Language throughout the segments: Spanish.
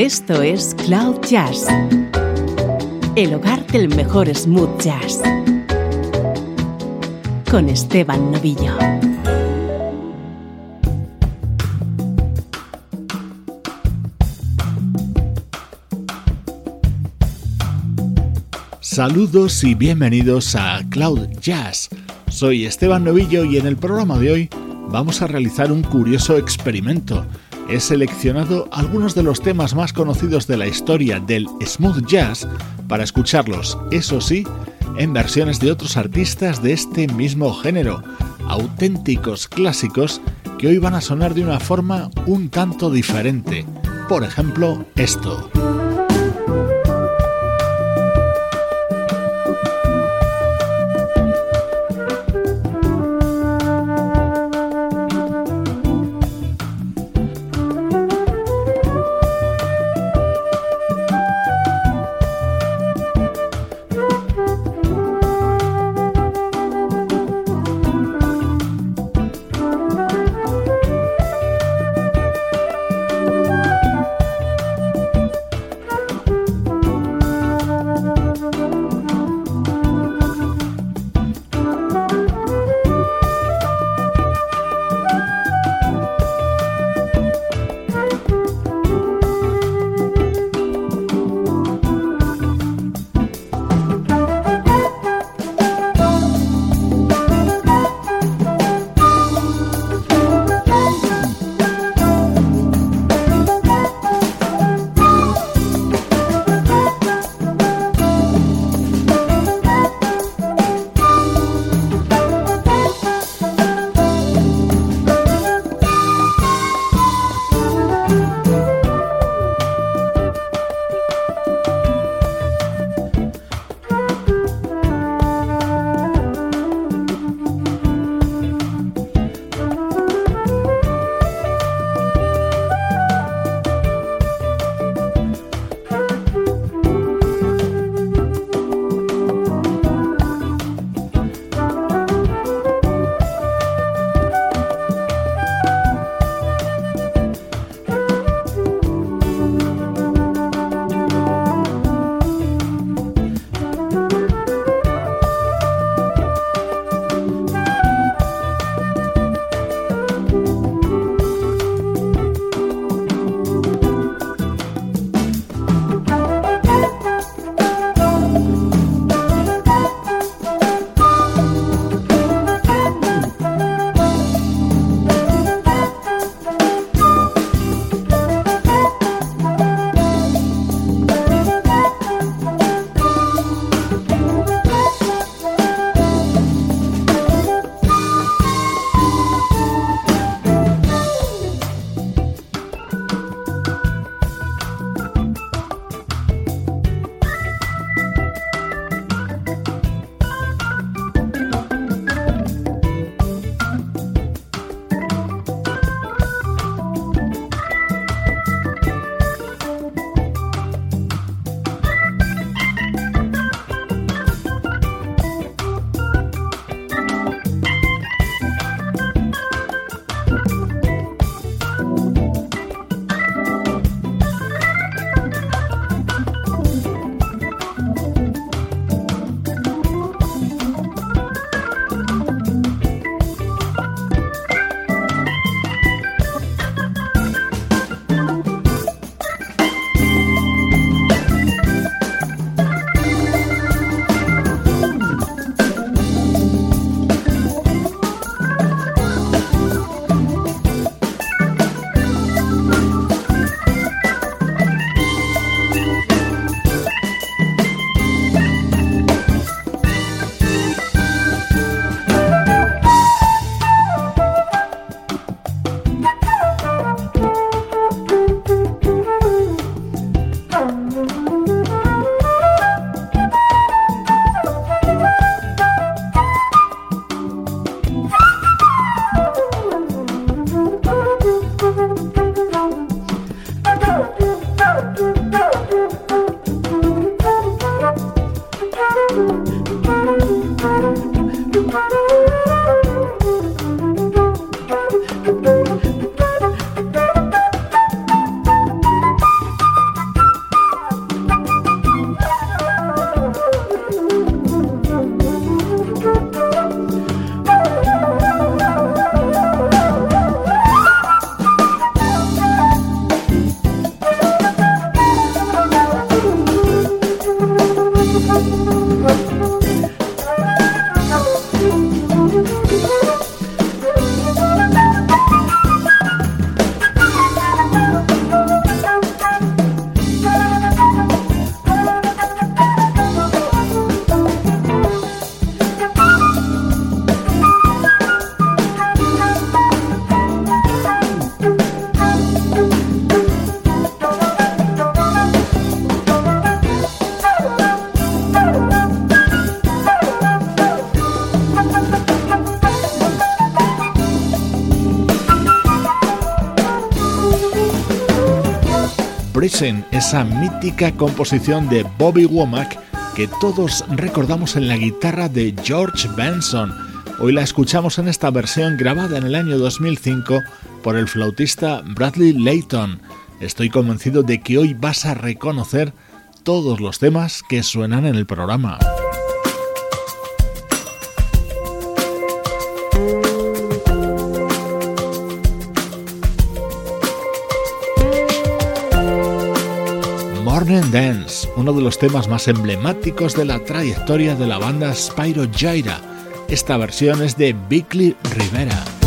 Esto es Cloud Jazz, el hogar del mejor smooth jazz, con Esteban Novillo. Saludos y bienvenidos a Cloud Jazz. Soy Esteban Novillo y en el programa de hoy vamos a realizar un curioso experimento. He seleccionado algunos de los temas más conocidos de la historia del smooth jazz para escucharlos, eso sí, en versiones de otros artistas de este mismo género, auténticos clásicos que hoy van a sonar de una forma un tanto diferente. Por ejemplo, esto. Esa mítica composición de Bobby Womack que todos recordamos en la guitarra de George Benson. Hoy la escuchamos en esta versión grabada en el año 2005 por el flautista Bradley Layton. Estoy convencido de que hoy vas a reconocer todos los temas que suenan en el programa. Uno de los temas más emblemáticos de la trayectoria de la banda Spyro Gyra. Esta versión es de Bickley Rivera.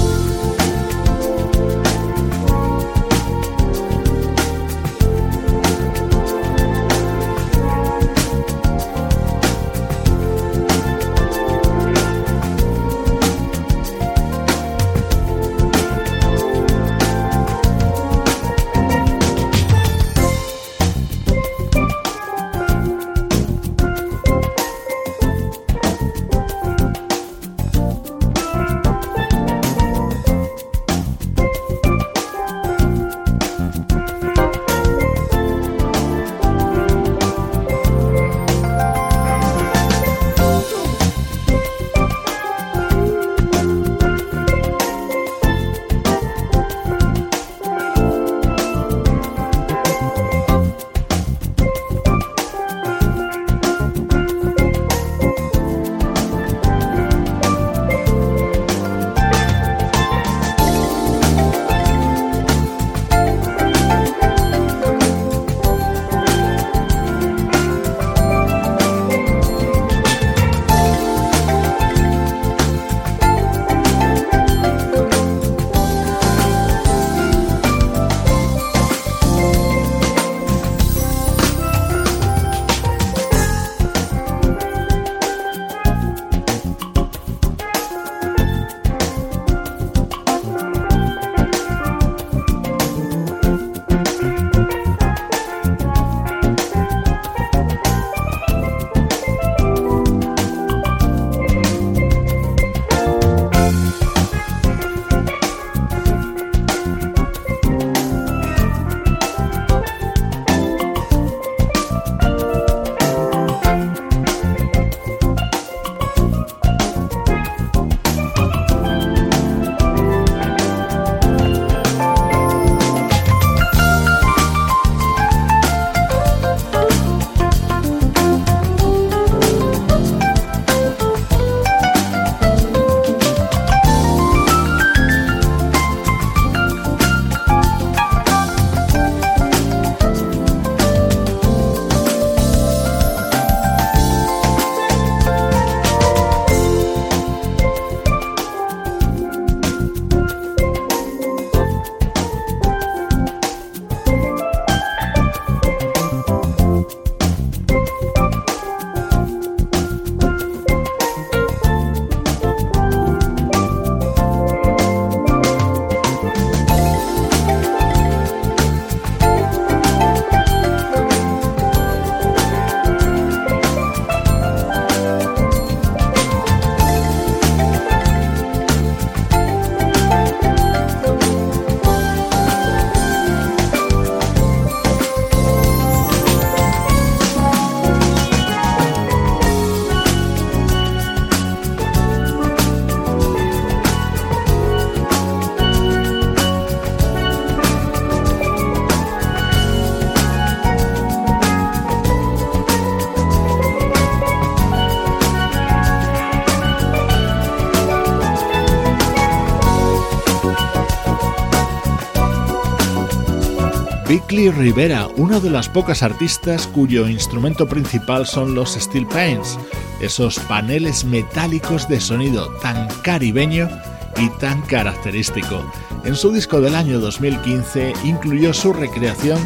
Bickley Rivera, una de las pocas artistas cuyo instrumento principal son los steel paints, esos paneles metálicos de sonido tan caribeño y tan característico. En su disco del año 2015 incluyó su recreación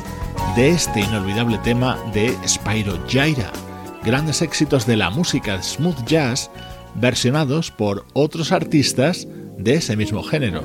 de este inolvidable tema de Spyro Gyra, grandes éxitos de la música smooth jazz versionados por otros artistas de ese mismo género.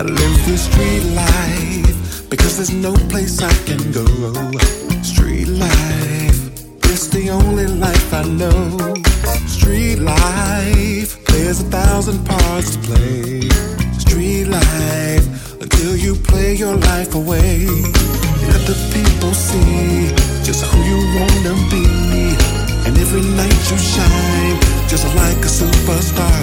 I live this street life because there's no place I can go. Street life, it's the only life I know. Street life, there's a thousand parts to play. Street life, until you play your life away. Let the people see just who you wanna be. And every night you shine, just like a superstar.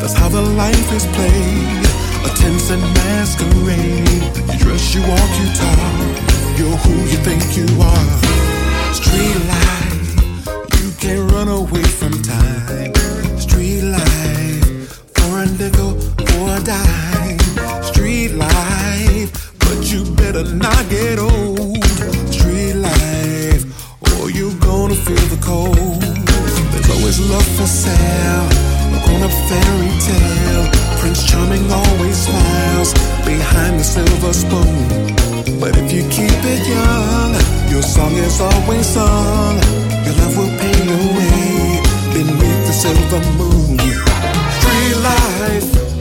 That's how the life is played. A tense and masquerade. You dress, you walk, you talk. You're who you think you are. Street life, you can't run away from time. Street life, for a nickel, for a dime. Street life, but you better not get old. Street life, or you're gonna feel the cold. There's always love for sale, a grown-up fairy tale. Prince Charming always smiles behind the silver spoon. But if you keep it young, your song is always sung. Your love will pay your way beneath the silver moon. Street life.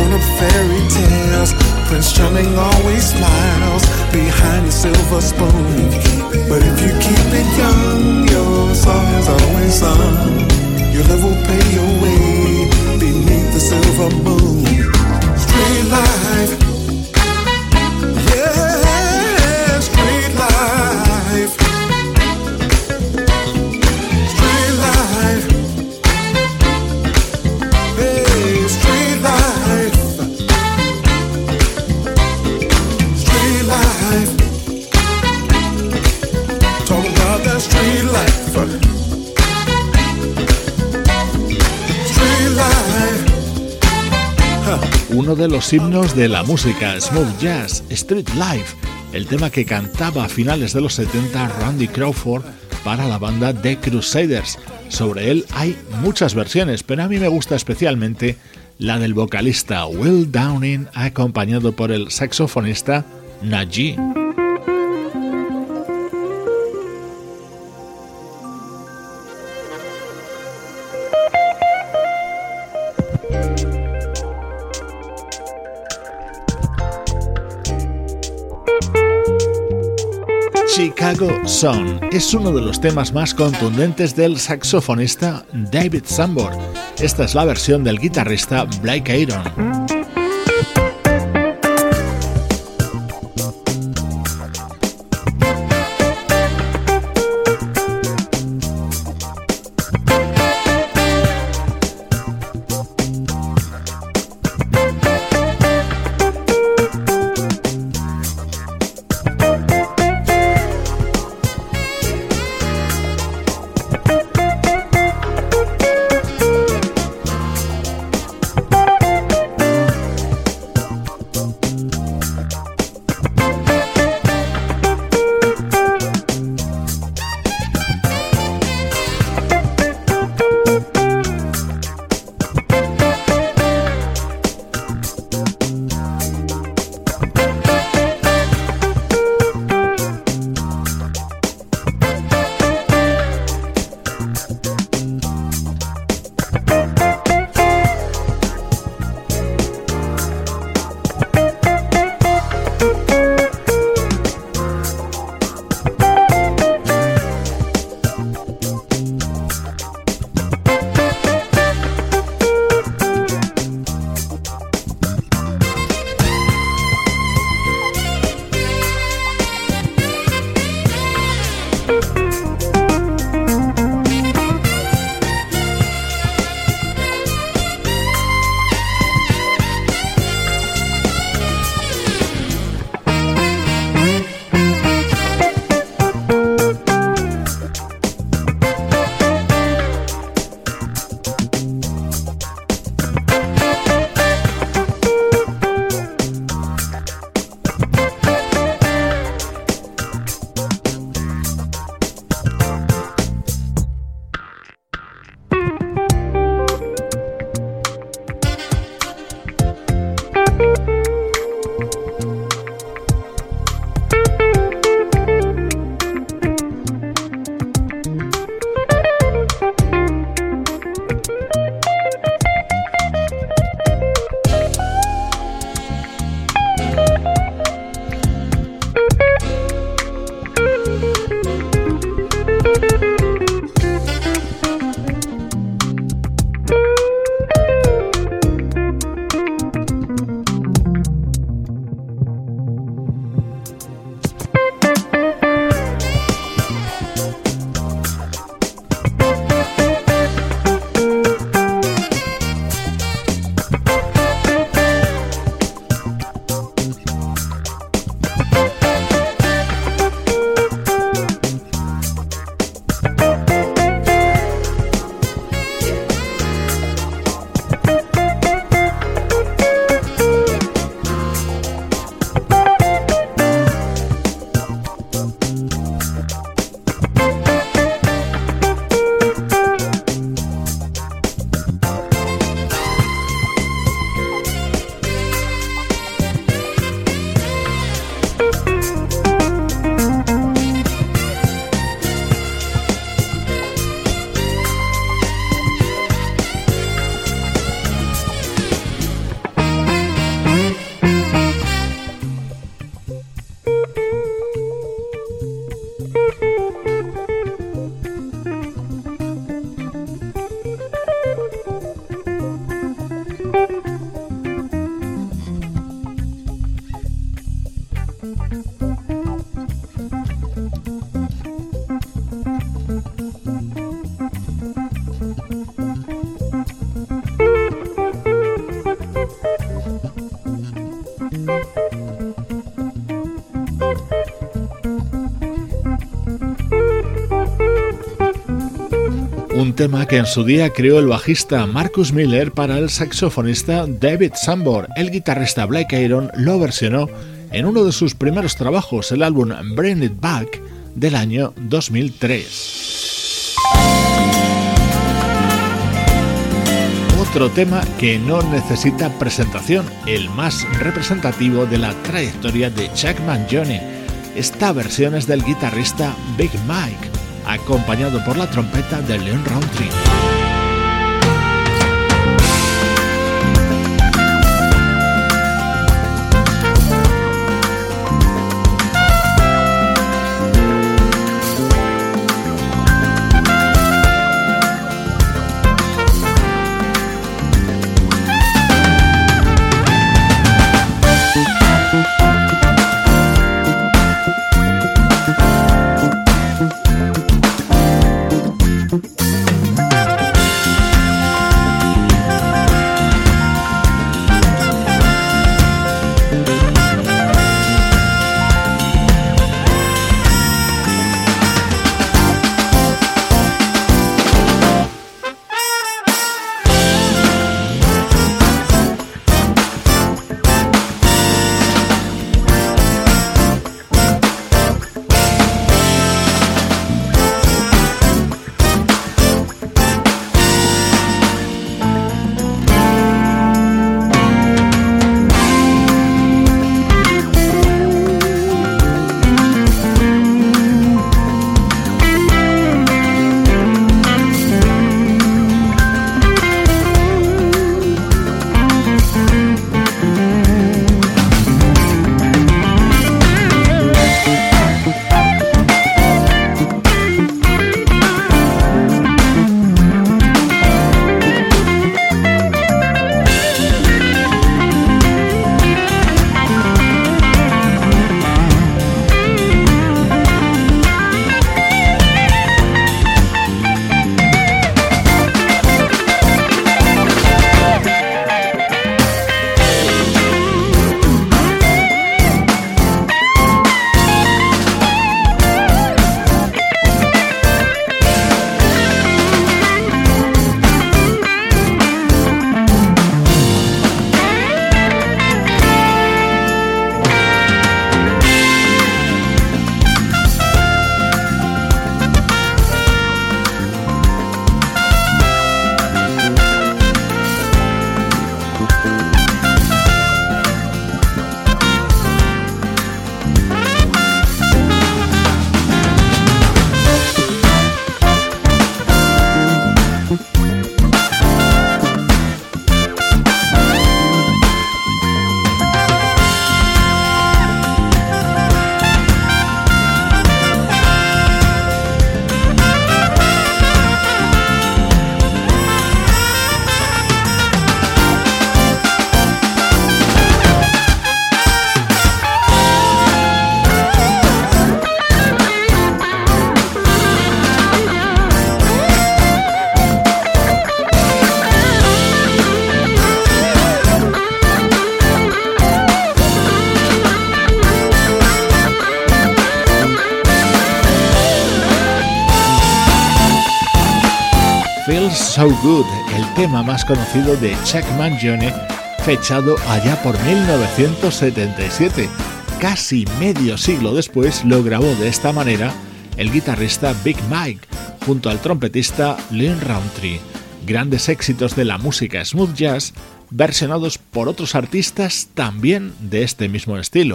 For grown-up fairy tales. Prince Charming always smiles behind the silver spoon. But if you keep it young, your song is always sung. Your love will pay your way beneath the silver moon. Street life. Uno de los himnos de la música smooth jazz, Street Life, el tema que cantaba a finales de los 70 Randy Crawford para la banda The Crusaders. Sobre él hay muchas versiones, pero a mí me gusta especialmente la del vocalista Will Downing acompañado por el saxofonista Najee. Es uno de los temas más contundentes del saxofonista David Sambor. Esta es la versión del guitarrista Blake Aaron. Tema que en su día creó el bajista Marcus Miller para el saxofonista David Sambor. El guitarrista Blake Aaron lo versionó en uno de sus primeros trabajos, el álbum Bring It Back del año 2003. Otro tema que no necesita presentación, el más representativo de la trayectoria de Chuck Mangione. Esta versión es del guitarrista Big Mike, acompañado por la trompeta de Leon Roundtree. So Good, el tema más conocido de Chuck Mangione, fechado allá por 1977. Casi medio siglo después lo grabó de esta manera el guitarrista Big Mike junto al trompetista Leon Roundtree. Grandes éxitos de la música smooth jazz versionados por otros artistas también de este mismo estilo.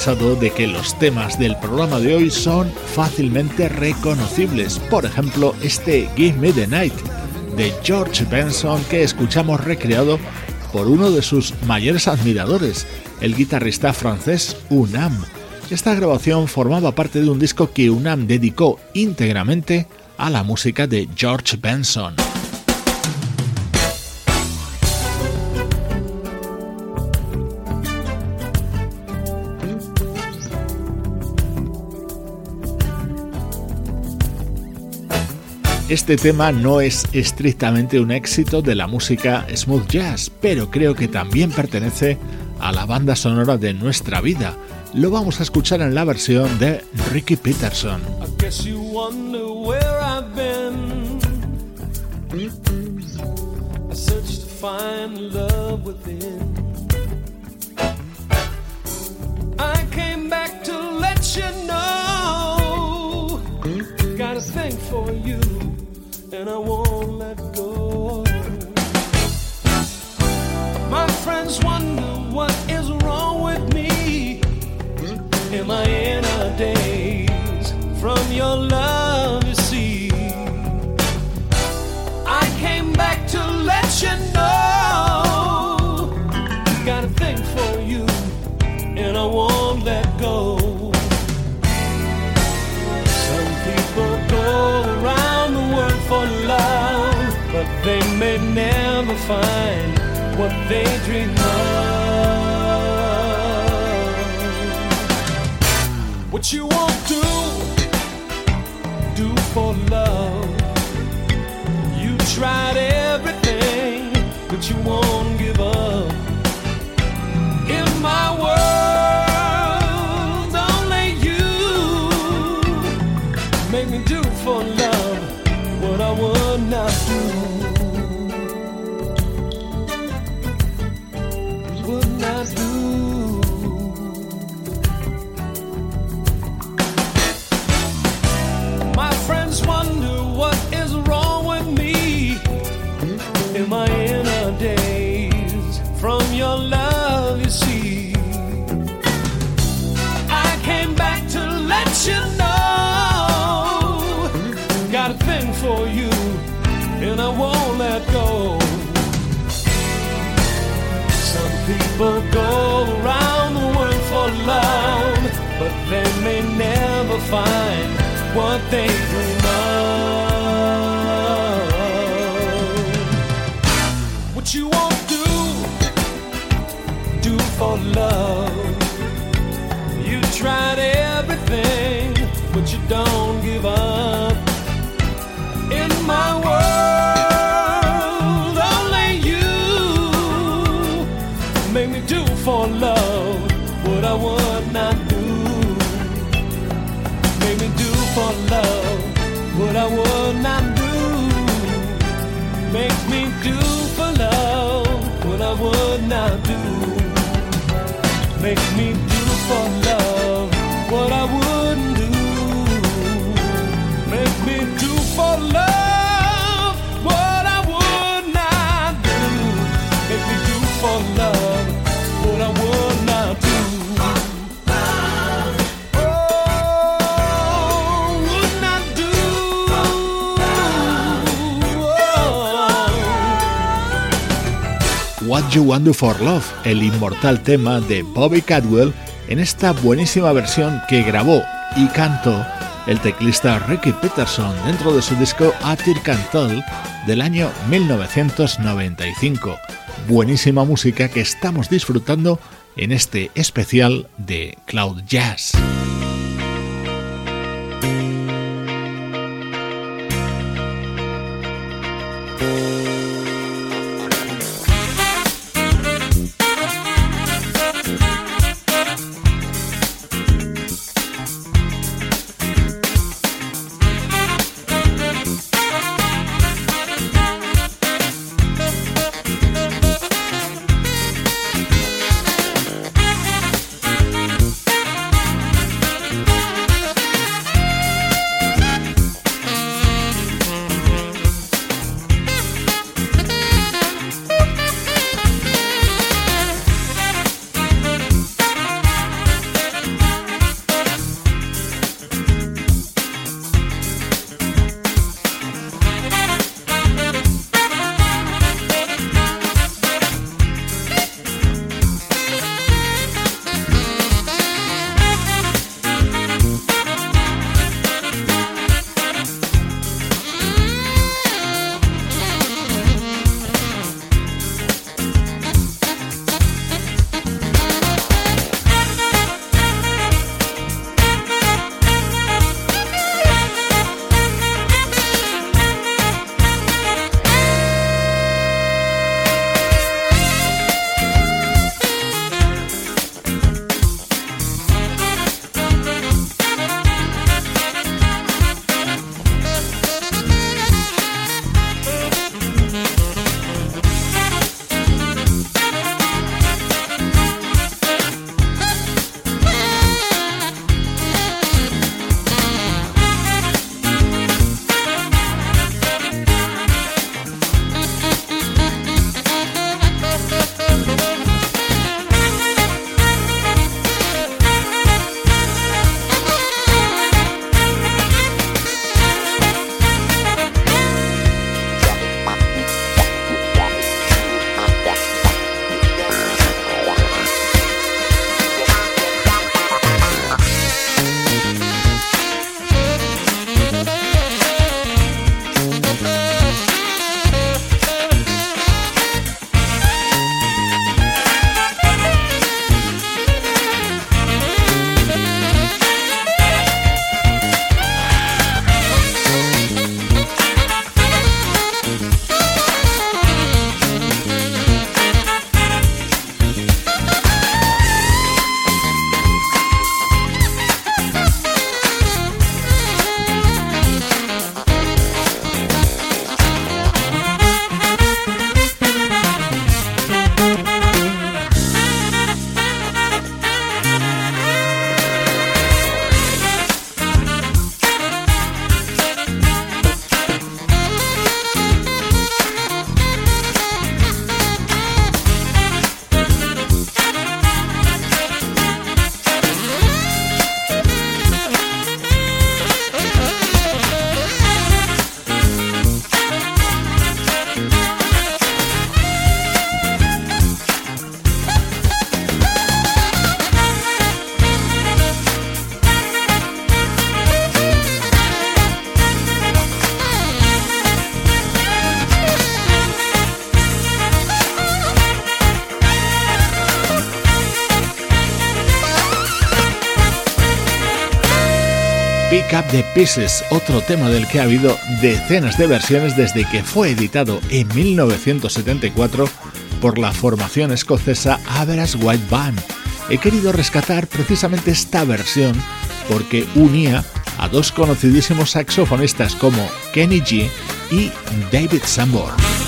De que los temas del programa de hoy son fácilmente reconocibles. Por ejemplo, este Give Me the Night de George Benson que escuchamos recreado por uno de sus mayores admiradores, el guitarrista francés Unam. Esta grabación formaba parte de un disco que Unam dedicó íntegramente a la música de George Benson. Este tema no es estrictamente un éxito de la música smooth jazz, pero creo que también pertenece a la banda sonora de nuestra vida. Lo vamos a escuchar en la versión de Ricky Peterson. for and I won't let go. My friends wonder what is wrong with me. Am I in a daze from your love? May never find what they dream of. What you won't do, do for love. You tried everything, but you won't people go around the world for love, but they may never find what they dream of. What you won't do, do for love. You tried everything, but you don't give up. In my world, Make me do You Want Do for Love, el inmortal tema de Bobby Cadwell en esta buenísima versión que grabó y cantó el teclista Ricky Peterson dentro de su disco Atir Cantal del año 1995. Buenísima música que estamos disfrutando en este especial de Cloud Jazz. Up the Pieces, otro tema del que ha habido decenas de versiones desde que fue editado en 1974 por la formación escocesa Average White Band. He querido rescatar precisamente esta versión porque unía a dos conocidísimos saxofonistas como Kenny G y David Sanborn.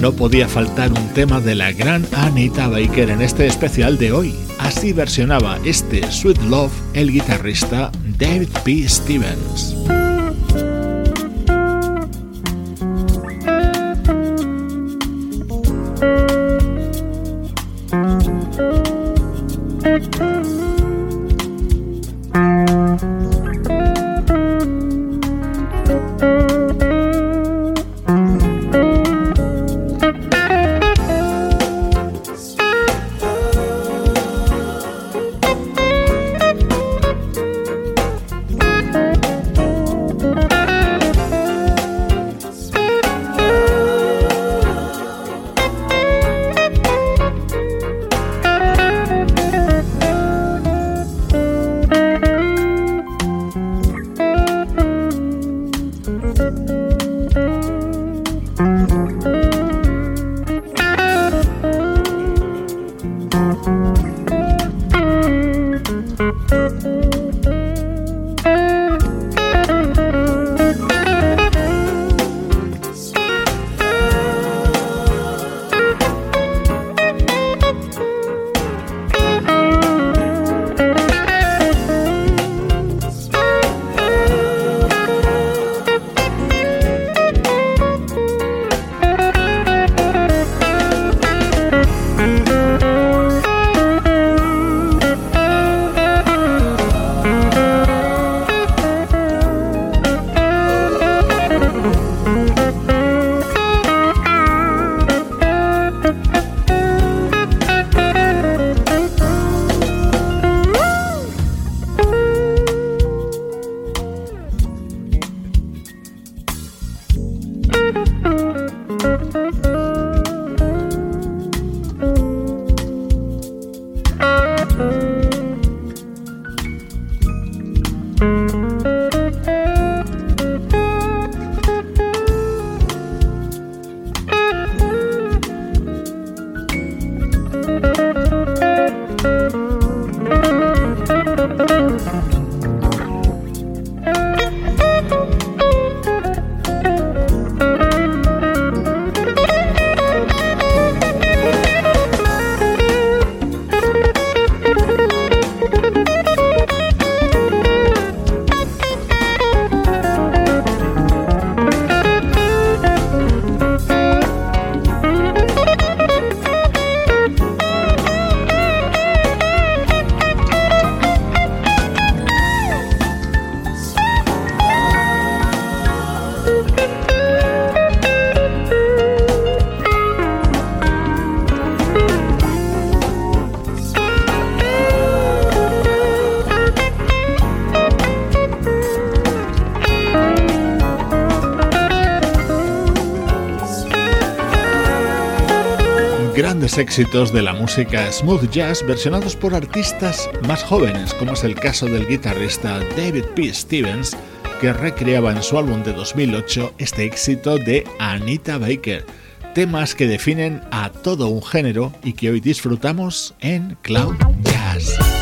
No podía faltar un tema de la gran Anita Baker en este especial de hoy. Así versionaba este Sweet Love el guitarrista David P. Stevens. Éxitos de la música smooth jazz versionados por artistas más jóvenes, como es el caso del guitarrista David P. Stevens, que recreaba en su álbum de 2008 este éxito de Anita Baker, temas que definen a todo un género y que hoy disfrutamos en Cloud Jazz.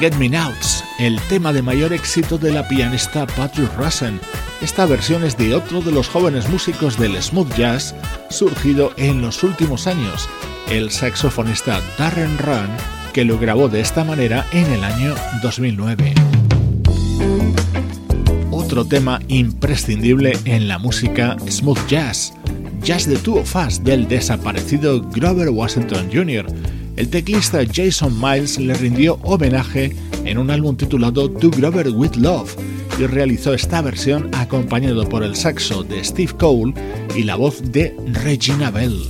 Forget Me Nots, el tema de mayor éxito de la pianista Patrick Russen. Esta versión es de otro de los jóvenes músicos del smooth jazz surgido en los últimos años, el saxofonista Darren Run, que lo grabó de esta manera en el año 2009. Otro tema imprescindible en la música smooth jazz, Just the Two of Us del desaparecido Grover Washington Jr., el teclista Jason Miles le rindió homenaje en un álbum titulado To Grover With Love y realizó esta versión acompañado por el saxo de Steve Cole y la voz de Regina Bell.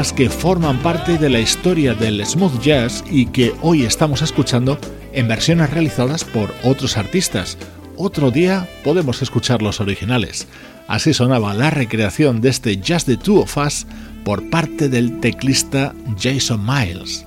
Temas que forman parte de la historia del smooth jazz y que hoy estamos escuchando en versiones realizadas por otros artistas. Otro día podemos escuchar los originales. Así sonaba la recreación de este Just the Two of Us por parte del teclista Jason Miles.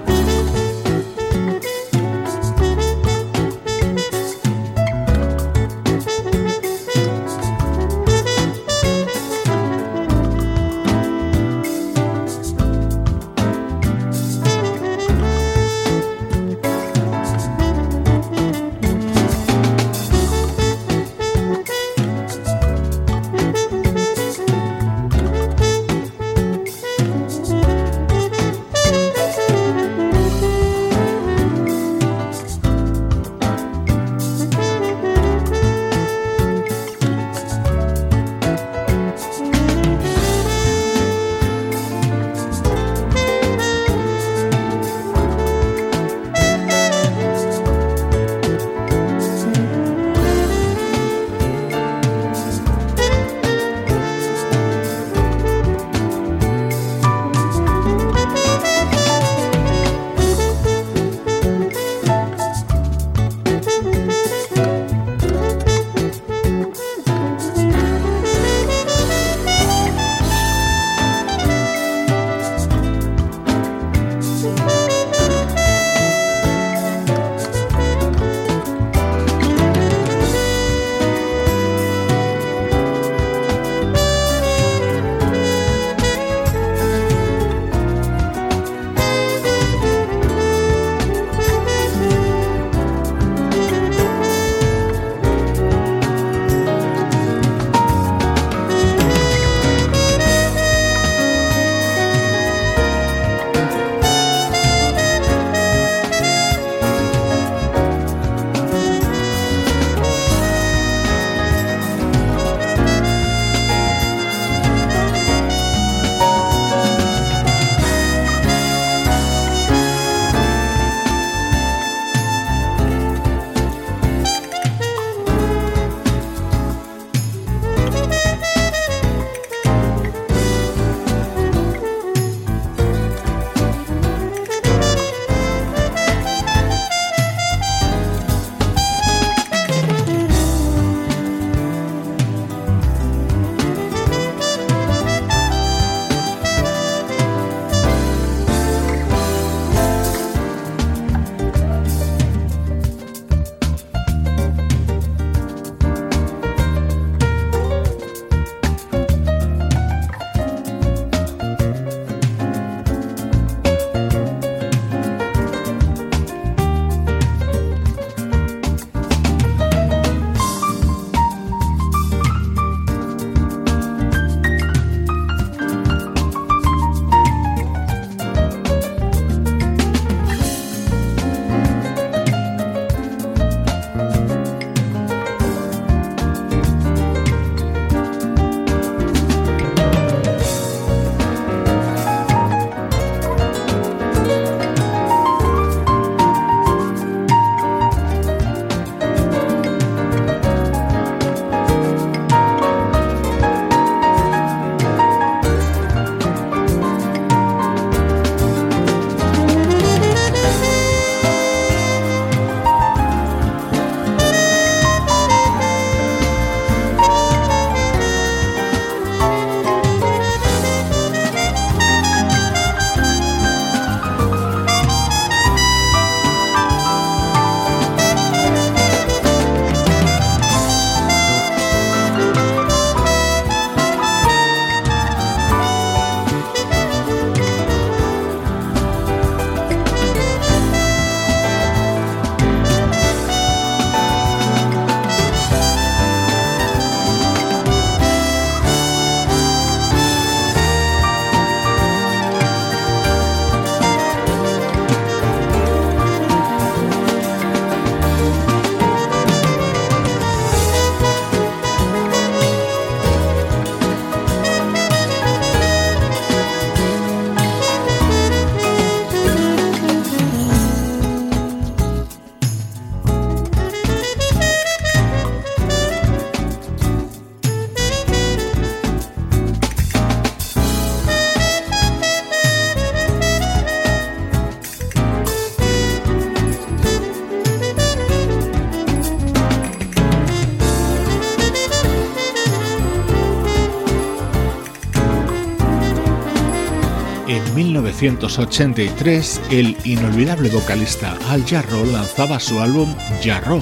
1983, el inolvidable vocalista Al Jarro lanzaba su álbum Jarro.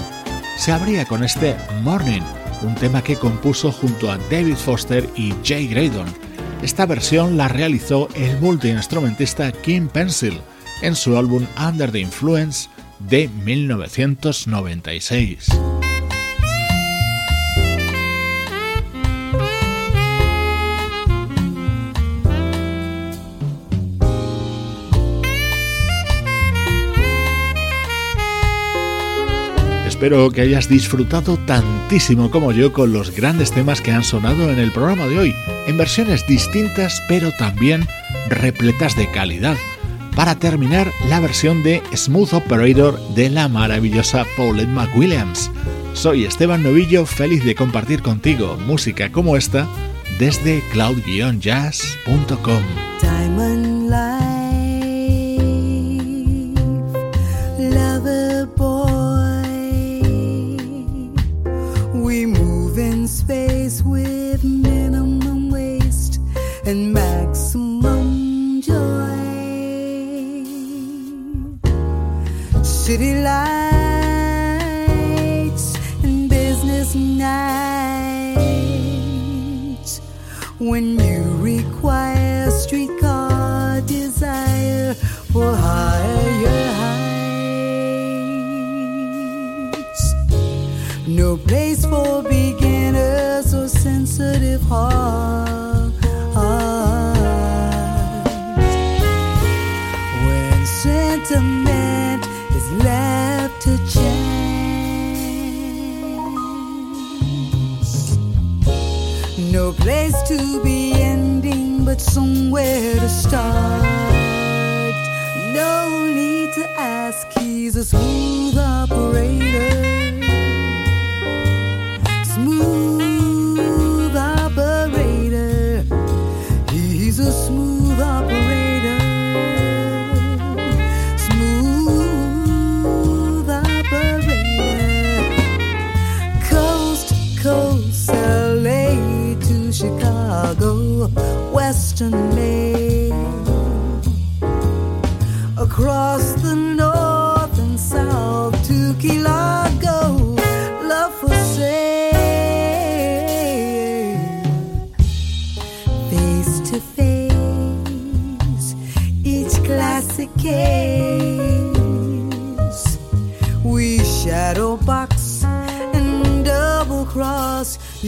Se abría con este Morning, un tema que compuso junto a David Foster y Jay Graydon. Esta versión la realizó el multiinstrumentista Kim Pencil en su álbum Under the Influence de 1996. Espero que hayas disfrutado tantísimo como yo con los grandes temas que han sonado en el programa de hoy, en versiones distintas pero también repletas de calidad. Para terminar, la versión de Smooth Operator de la maravillosa Paulette McWilliams. Soy Esteban Novillo, feliz de compartir contigo música como esta desde cloud-jazz.com.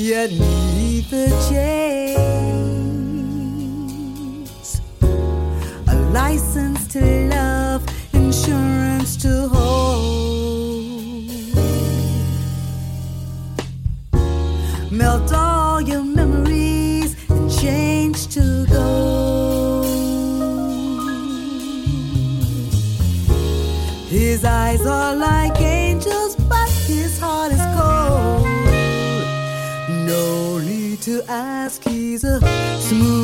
yet the change. 色